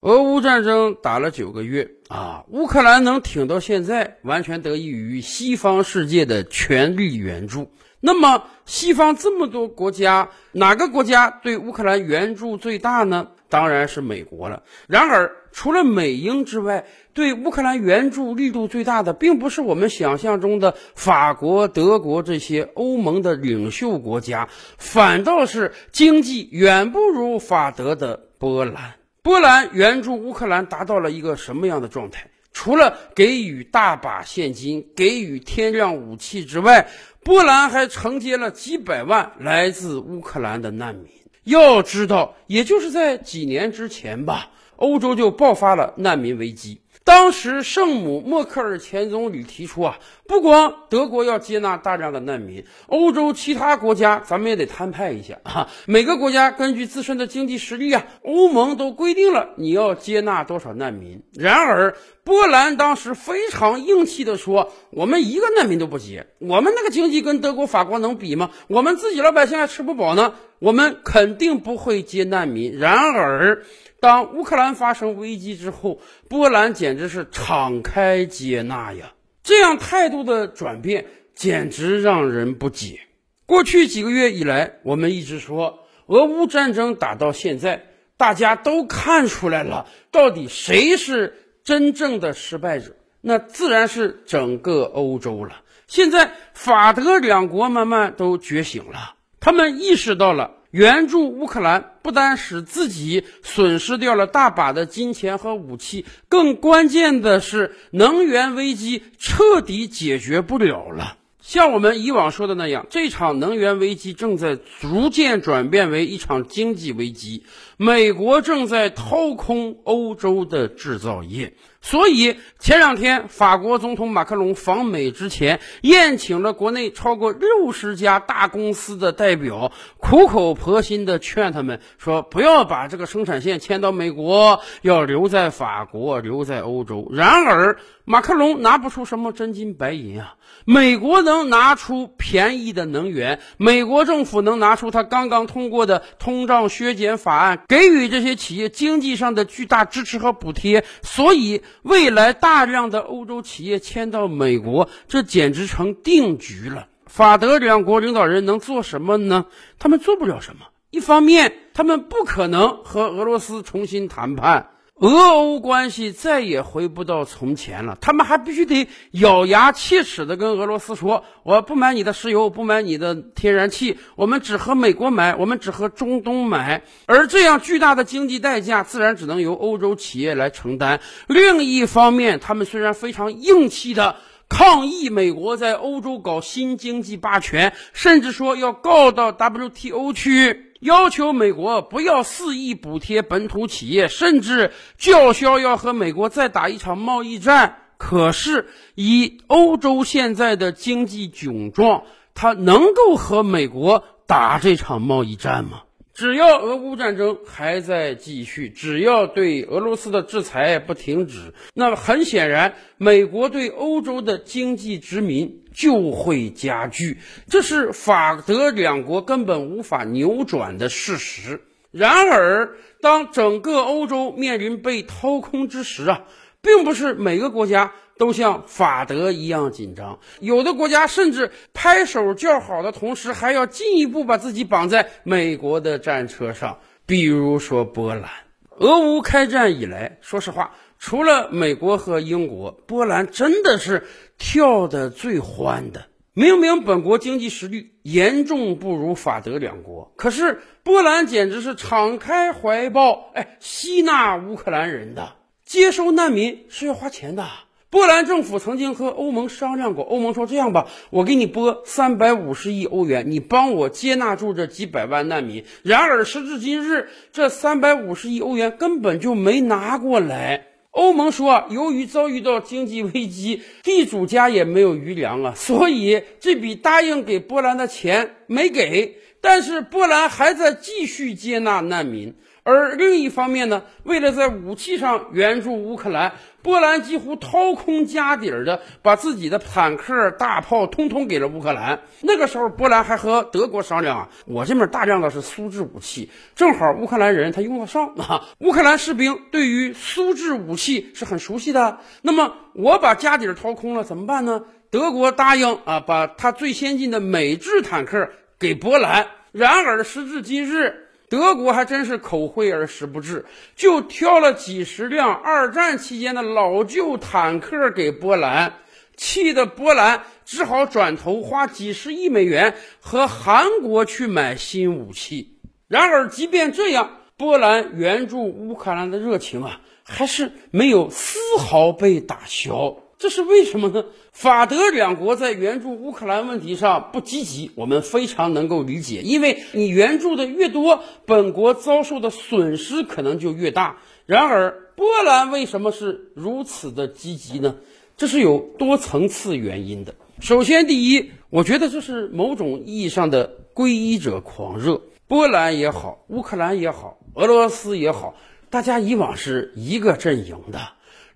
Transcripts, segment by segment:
俄乌战争打了九个月啊，乌克兰能挺到现在，完全得益于西方世界的全力援助。那么，西方这么多国家，哪个国家对乌克兰援助最大呢？当然是美国了。然而，除了美英之外，对乌克兰援助力度最大的，并不是我们想象中的法国、德国这些欧盟的领袖国家，反倒是经济远不如法德的波兰。波兰援助乌克兰达到了一个什么样的状态？除了给予大把现金、给予天量武器之外，波兰还承接了几百万来自乌克兰的难民。要知道，也就是在几年之前吧，欧洲就爆发了难民危机。当时，圣母默克尔前总理提出啊，不光德国要接纳大量的难民，欧洲其他国家咱们也得摊派一下啊。每个国家根据自身的经济实力啊，欧盟都规定了你要接纳多少难民。然而，波兰当时非常硬气地说：“我们一个难民都不接，我们那个经济跟德国、法国能比吗？我们自己老百姓还吃不饱呢，我们肯定不会接难民。”然而，当乌克兰发生危机之后，波兰简直是敞开接纳呀！这样态度的转变简直让人不解。过去几个月以来，我们一直说俄乌战争打到现在，大家都看出来了，到底谁是真正的失败者？那自然是整个欧洲了。现在法德两国慢慢都觉醒了，他们意识到了。援助乌克兰不单使自己损失掉了大把的金钱和武器，更关键的是能源危机彻底解决不了了。像我们以往说的那样，这场能源危机正在逐渐转变为一场经济危机。美国正在掏空欧洲的制造业，所以前两天法国总统马克龙访美之前，宴请了国内超过六十家大公司的代表，苦口婆心地劝他们说：不要把这个生产线迁到美国，要留在法国，留在欧洲。然而，马克龙拿不出什么真金白银啊！美国能拿出便宜的能源，美国政府能拿出他刚刚通过的通胀削减法案。给予这些企业经济上的巨大支持和补贴，所以未来大量的欧洲企业迁到美国，这简直成定局了。法德两国领导人能做什么呢？他们做不了什么。一方面，他们不可能和俄罗斯重新谈判。俄欧关系再也回不到从前了，他们还必须得咬牙切齿地跟俄罗斯说：“我不买你的石油，不买你的天然气，我们只和美国买，我们只和中东买。”而这样巨大的经济代价，自然只能由欧洲企业来承担。另一方面，他们虽然非常硬气的抗议美国在欧洲搞新经济霸权，甚至说要告到 WTO 去。要求美国不要肆意补贴本土企业，甚至叫嚣要和美国再打一场贸易战。可是，以欧洲现在的经济窘状，他能够和美国打这场贸易战吗？只要俄乌战争还在继续，只要对俄罗斯的制裁不停止，那么很显然，美国对欧洲的经济殖民就会加剧，这是法德两国根本无法扭转的事实。然而，当整个欧洲面临被掏空之时啊，并不是每个国家。都像法德一样紧张，有的国家甚至拍手叫好的同时，还要进一步把自己绑在美国的战车上。比如说波兰，俄乌开战以来，说实话，除了美国和英国，波兰真的是跳得最欢的。明明本国经济实力严重不如法德两国，可是波兰简直是敞开怀抱，哎，吸纳乌克兰人的，接收难民是要花钱的。波兰政府曾经和欧盟商量过，欧盟说：“这样吧，我给你拨三百五十亿欧元，你帮我接纳住这几百万难民。”然而时至今日，这三百五十亿欧元根本就没拿过来。欧盟说，由于遭遇到经济危机，地主家也没有余粮啊，所以这笔答应给波兰的钱没给。但是波兰还在继续接纳难民。而另一方面呢，为了在武器上援助乌克兰，波兰几乎掏空家底儿的把自己的坦克、大炮通通给了乌克兰。那个时候，波兰还和德国商量啊，我这边大量的是苏制武器，正好乌克兰人他用得上啊。乌克兰士兵对于苏制武器是很熟悉的，那么我把家底儿掏空了怎么办呢？德国答应啊，把他最先进的美制坦克给波兰。然而时至今日。德国还真是口惠而实不至，就挑了几十辆二战期间的老旧坦克给波兰，气得波兰只好转头花几十亿美元和韩国去买新武器。然而，即便这样，波兰援助乌克兰的热情啊，还是没有丝毫被打消。这是为什么呢？法德两国在援助乌克兰问题上不积极，我们非常能够理解，因为你援助的越多，本国遭受的损失可能就越大。然而，波兰为什么是如此的积极呢？这是有多层次原因的。首先，第一，我觉得这是某种意义上的皈依者狂热。波兰也好，乌克兰也好，俄罗斯也好，大家以往是一个阵营的。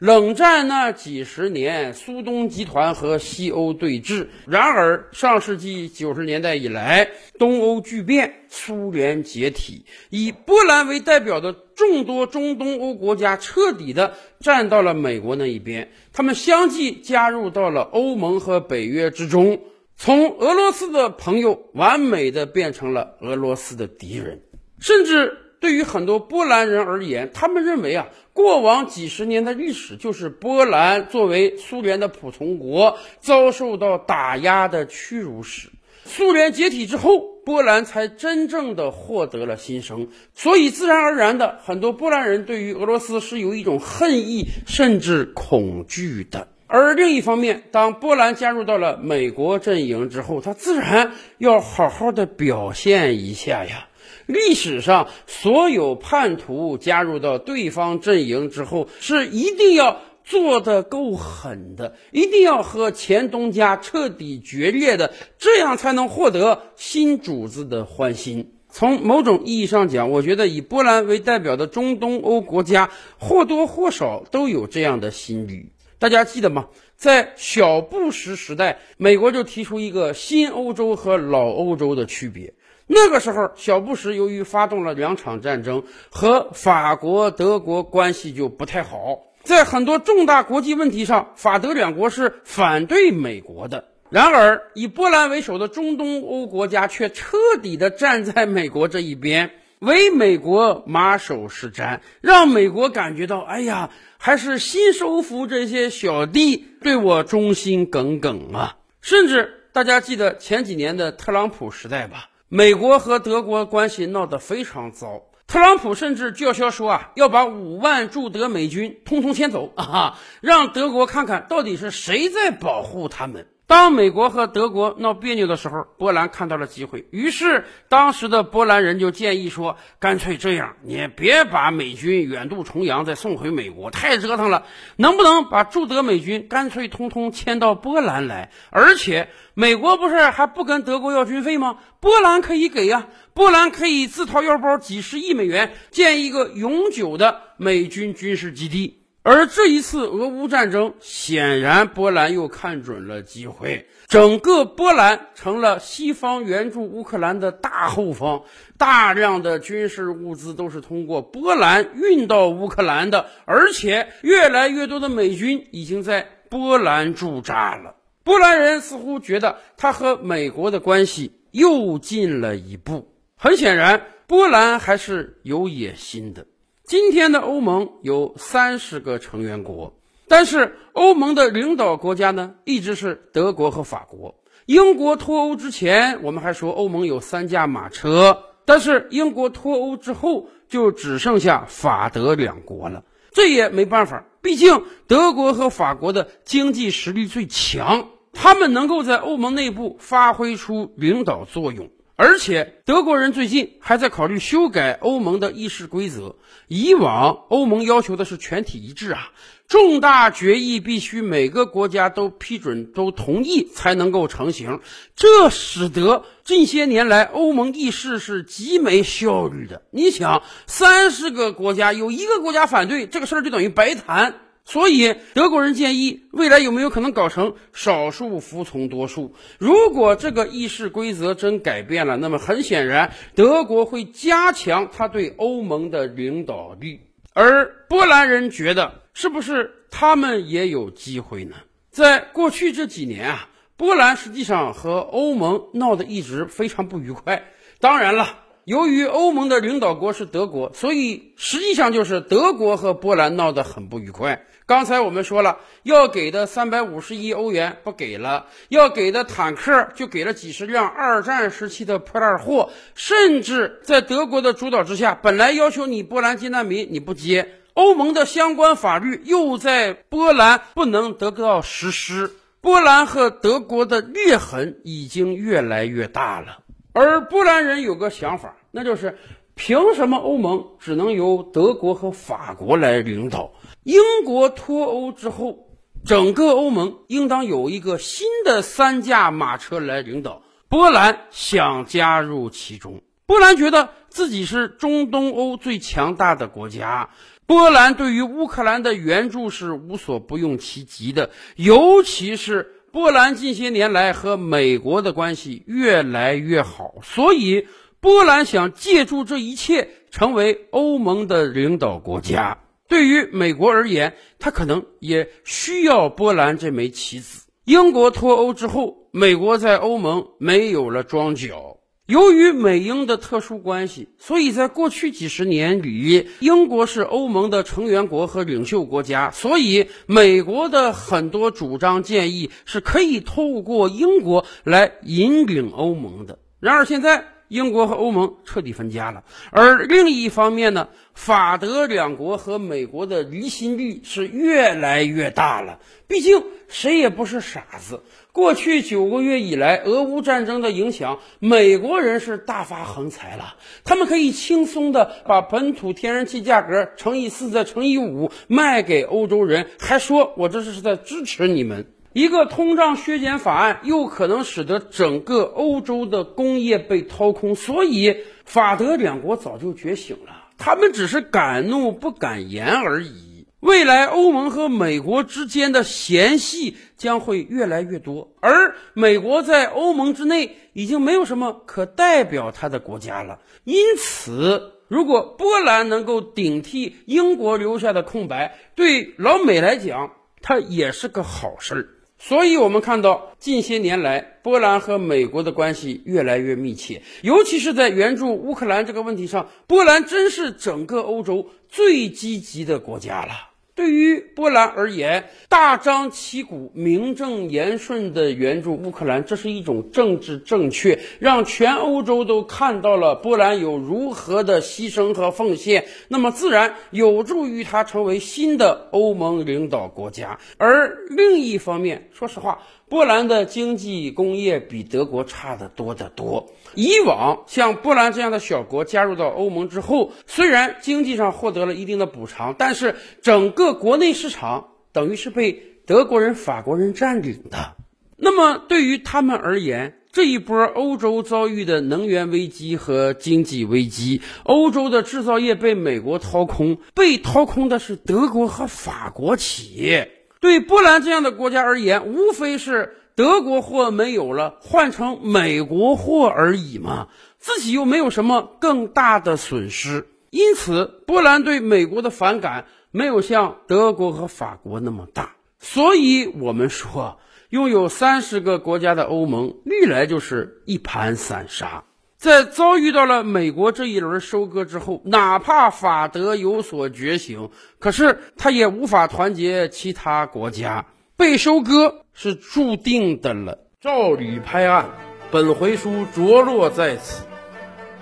冷战那几十年，苏东集团和西欧对峙。然而，上世纪九十年代以来，东欧巨变，苏联解体，以波兰为代表的众多中东欧国家彻底的站到了美国那一边，他们相继加入到了欧盟和北约之中，从俄罗斯的朋友完美的变成了俄罗斯的敌人，甚至。对于很多波兰人而言，他们认为啊，过往几十年的历史就是波兰作为苏联的普通国遭受到打压的屈辱史。苏联解体之后，波兰才真正的获得了新生，所以自然而然的，很多波兰人对于俄罗斯是有一种恨意甚至恐惧的。而另一方面，当波兰加入到了美国阵营之后，他自然要好好的表现一下呀。历史上所有叛徒加入到对方阵营之后，是一定要做的够狠的，一定要和前东家彻底决裂的，这样才能获得新主子的欢心。从某种意义上讲，我觉得以波兰为代表的中东欧国家或多或少都有这样的心理。大家记得吗？在小布什时代，美国就提出一个新欧洲和老欧洲的区别。那个时候，小布什由于发动了两场战争，和法国、德国关系就不太好。在很多重大国际问题上，法德两国是反对美国的。然而，以波兰为首的中东欧国家却彻底的站在美国这一边，为美国马首是瞻，让美国感觉到，哎呀，还是新收服这些小弟对我忠心耿耿啊！甚至大家记得前几年的特朗普时代吧？美国和德国关系闹得非常糟，特朗普甚至叫嚣说啊，要把五万驻德美军通通迁走啊，让德国看看到底是谁在保护他们。当美国和德国闹别扭的时候，波兰看到了机会，于是当时的波兰人就建议说：“干脆这样，你别把美军远渡重洋再送回美国，太折腾了。能不能把驻德美军干脆通通迁到波兰来？而且美国不是还不跟德国要军费吗？波兰可以给呀，波兰可以自掏腰包几十亿美元建一个永久的美军军事基地。”而这一次俄乌战争，显然波兰又看准了机会，整个波兰成了西方援助乌克兰的大后方，大量的军事物资都是通过波兰运到乌克兰的，而且越来越多的美军已经在波兰驻扎了。波兰人似乎觉得他和美国的关系又近了一步。很显然，波兰还是有野心的。今天的欧盟有三十个成员国，但是欧盟的领导国家呢，一直是德国和法国。英国脱欧之前，我们还说欧盟有三驾马车，但是英国脱欧之后，就只剩下法德两国了。这也没办法，毕竟德国和法国的经济实力最强，他们能够在欧盟内部发挥出领导作用。而且德国人最近还在考虑修改欧盟的议事规则。以往欧盟要求的是全体一致啊，重大决议必须每个国家都批准、都同意才能够成型。这使得近些年来欧盟议事是极没效率的。你想，三十个国家有一个国家反对，这个事儿就等于白谈。所以，德国人建议，未来有没有可能搞成少数服从多数？如果这个议事规则真改变了，那么很显然，德国会加强他对欧盟的领导力。而波兰人觉得，是不是他们也有机会呢？在过去这几年啊，波兰实际上和欧盟闹得一直非常不愉快。当然了。由于欧盟的领导国是德国，所以实际上就是德国和波兰闹得很不愉快。刚才我们说了，要给的三百五十亿欧元不给了，要给的坦克就给了几十辆二战时期的破烂货，甚至在德国的主导之下，本来要求你波兰接难民你不接，欧盟的相关法律又在波兰不能得到实施，波兰和德国的裂痕已经越来越大了。而波兰人有个想法，那就是凭什么欧盟只能由德国和法国来领导？英国脱欧之后，整个欧盟应当有一个新的三驾马车来领导。波兰想加入其中，波兰觉得自己是中东欧最强大的国家。波兰对于乌克兰的援助是无所不用其极的，尤其是。波兰近些年来和美国的关系越来越好，所以波兰想借助这一切成为欧盟的领导国家。对于美国而言，他可能也需要波兰这枚棋子。英国脱欧之后，美国在欧盟没有了庄脚。由于美英的特殊关系，所以在过去几十年里，英国是欧盟的成员国和领袖国家，所以美国的很多主张建议是可以透过英国来引领欧盟的。然而现在。英国和欧盟彻底分家了，而另一方面呢，法德两国和美国的离心率是越来越大了。毕竟谁也不是傻子，过去九个月以来，俄乌战争的影响，美国人是大发横财了。他们可以轻松的把本土天然气价格乘以四再乘以五卖给欧洲人，还说我这是在支持你们。一个通胀削减法案又可能使得整个欧洲的工业被掏空，所以法德两国早就觉醒了，他们只是敢怒不敢言而已。未来欧盟和美国之间的嫌隙将会越来越多，而美国在欧盟之内已经没有什么可代表他的国家了。因此，如果波兰能够顶替英国留下的空白，对老美来讲，它也是个好事儿。所以，我们看到近些年来，波兰和美国的关系越来越密切，尤其是在援助乌克兰这个问题上，波兰真是整个欧洲最积极的国家了。对于波兰而言，大张旗鼓、名正言顺的援助乌克兰，这是一种政治正确，让全欧洲都看到了波兰有如何的牺牲和奉献，那么自然有助于他成为新的欧盟领导国家。而另一方面，说实话。波兰的经济工业比德国差得多得多。以往像波兰这样的小国加入到欧盟之后，虽然经济上获得了一定的补偿，但是整个国内市场等于是被德国人、法国人占领的。那么对于他们而言，这一波欧洲遭遇的能源危机和经济危机，欧洲的制造业被美国掏空，被掏空的是德国和法国企业。对波兰这样的国家而言，无非是德国货没有了，换成美国货而已嘛，自己又没有什么更大的损失。因此，波兰对美国的反感没有像德国和法国那么大。所以，我们说，拥有三十个国家的欧盟，历来就是一盘散沙。在遭遇到了美国这一轮收割之后，哪怕法德有所觉醒，可是他也无法团结其他国家，被收割是注定的了。照吕拍案，本回书着落在此。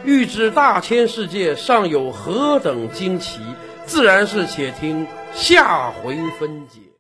欲知大千世界尚有何等惊奇，自然是且听下回分解。